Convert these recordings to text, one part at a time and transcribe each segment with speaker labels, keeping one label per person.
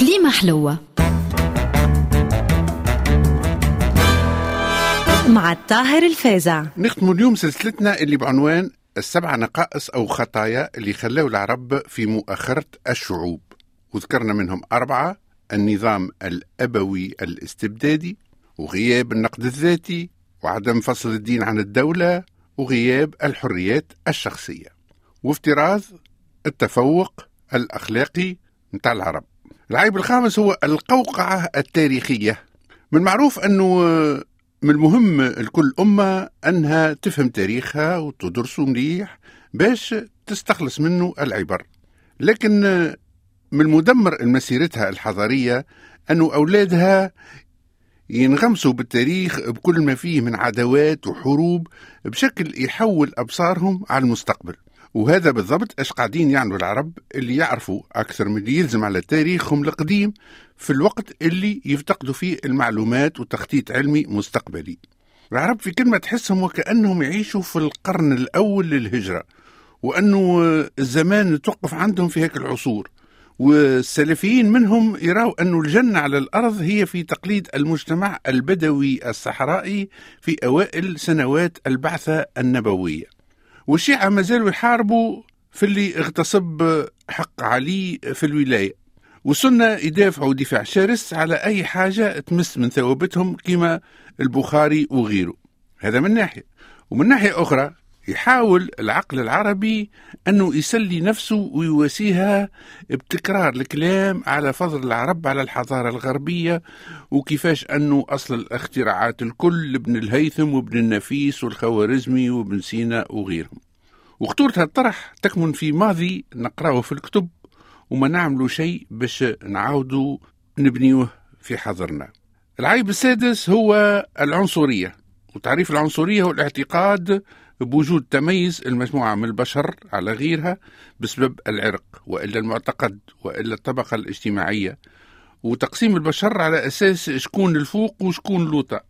Speaker 1: كليمة حلوة. مع الطاهر الفازع.
Speaker 2: نختم اليوم سلسلتنا اللي بعنوان السبع نقائص أو خطايا اللي خلوا العرب في مؤخرة الشعوب. وذكرنا منهم أربعة النظام الأبوي الاستبدادي وغياب النقد الذاتي وعدم فصل الدين عن الدولة وغياب الحريات الشخصية. وافتراض التفوق الأخلاقي متاع العرب. العيب الخامس هو القوقعة التاريخية. من المعروف أنه من المهم لكل أمة أنها تفهم تاريخها وتدرسه مليح باش تستخلص منه العبر. لكن من المدمر مسيرتها الحضارية أنه أولادها ينغمسوا بالتاريخ بكل ما فيه من عداوات وحروب بشكل يحول أبصارهم على المستقبل. وهذا بالضبط إيش قاعدين يعملوا العرب اللي يعرفوا أكثر من اللي يلزم على تاريخهم القديم في الوقت اللي يفتقدوا فيه المعلومات وتخطيط علمي مستقبلي. العرب في كلمة تحسهم وكأنهم يعيشوا في القرن الأول للهجرة وأنه الزمان توقف عندهم في هيك العصور. والسلفيين منهم يراوا أن الجنة على الأرض هي في تقليد المجتمع البدوي الصحرائي في أوائل سنوات البعثة النبوية. والشيعة ما زالوا يحاربوا في اللي اغتصب حق علي في الولاية. والسنة يدافعوا دفاع شرس على أي حاجة تمس من ثوابتهم كما البخاري وغيره. هذا من ناحية. ومن ناحية أخرى يحاول العقل العربي أنه يسلي نفسه ويواسيها بتكرار الكلام على فضل العرب على الحضارة الغربية وكيفاش أنه أصل الاختراعات الكل ابن الهيثم وابن النفيس والخوارزمي وابن سينا وغيرهم. وخطورة الطرح تكمن في ماضي نقرأه في الكتب وما نعملوا شيء باش نعاودوا نبنيوه في حضرنا. العيب السادس هو العنصرية وتعريف العنصرية هو الاعتقاد بوجود تميز المجموعة من البشر على غيرها بسبب العرق وإلا المعتقد وإلا الطبقة الاجتماعية وتقسيم البشر على أساس شكون الفوق وشكون لوطا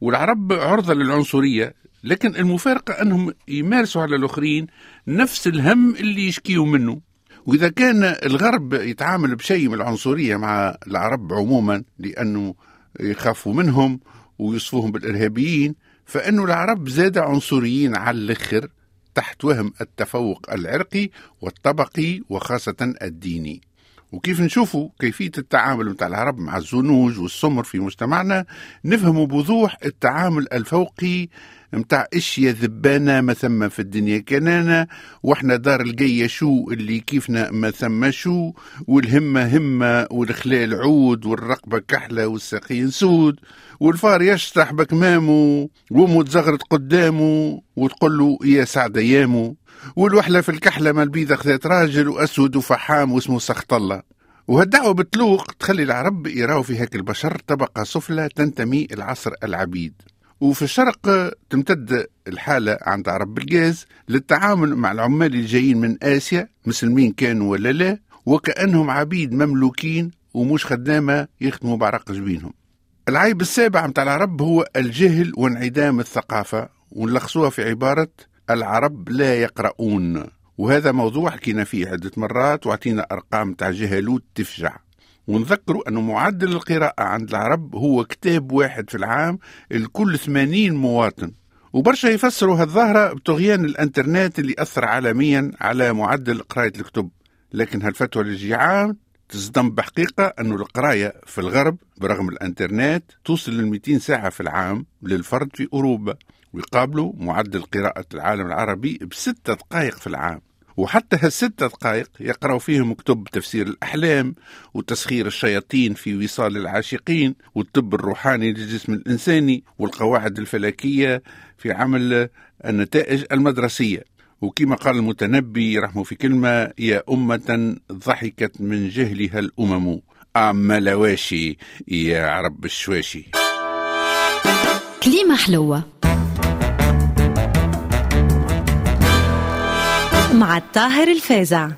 Speaker 2: والعرب عرضة للعنصرية لكن المفارقة أنهم يمارسوا على الآخرين نفس الهم اللي يشكيوا منه. وإذا كان الغرب يتعامل بشيء من العنصرية مع العرب عموما لأنه يخافوا منهم ويوصفوهم بالإرهابيين فإنه العرب زاد عنصريين على الآخر تحت وهم التفوق العرقي والطبقي وخاصة الديني. وكيف نشوفوا كيفية التعامل متاع العرب مع الزنوج والسمر في مجتمعنا نفهم بوضوح التعامل الفوقي متاع إيش يا ذبانة ما ثم في الدنيا كنانة وإحنا دار القية شو اللي كيفنا ما ثم شو والهمة همة والخلال عود والرقبة كحلة والساقين سود والفار يشطح بكمامه وأمه تزغرت قدامه وتقول له يا سعد أيامه. والوحلة في الكحلة ما البيضة خذت راجل وأسود وفحام واسمه سخط الله وهالدعوة بتلوق تخلي العرب يراو في هيك البشر طبقة سفلى تنتمي العصر العبيد. وفي الشرق تمتد الحالة عند عرب الجاز للتعامل مع العمال الجايين من آسيا مسلمين كانوا ولا لا وكأنهم عبيد مملوكين ومش خدامة يخدموا بعرق جبينهم. العيب السابع متاع العرب هو الجهل وانعدام الثقافة ونلخصوها في عبارة العرب لا يقرؤون وهذا موضوع حكينا فيه عدة مرات وعطينا أرقام تاع جهلوت تفجع ونذكروا أنه معدل القراءة عند العرب هو كتاب واحد في العام لكل 80 مواطن. وبرشا يفسروا هالظاهرة بطغيان الإنترنت اللي أثر عالميا على معدل قراية الكتب. لكن هالفتوى للجيعان تصدم بحقيقة أنه القراية في الغرب برغم الإنترنت توصل ل 200 ساعة في العام للفرد في أوروبا. ويقابلوا معدل قراءة العالم العربي بستة دقائق في العام. وحتى هالستة دقائق يقرأوا فيهم كتب تفسير الأحلام وتسخير الشياطين في وصال العاشقين والطب الروحاني للجسم الإنساني والقواعد الفلكية في عمل النتائج المدرسية. وكما قال المتنبي رحمه في كلمة يا أمة ضحكت من جهلها الأمم أما لواشي يا عرب الشواشي.
Speaker 1: كليمة حلوة. مع الطاهر الفازع.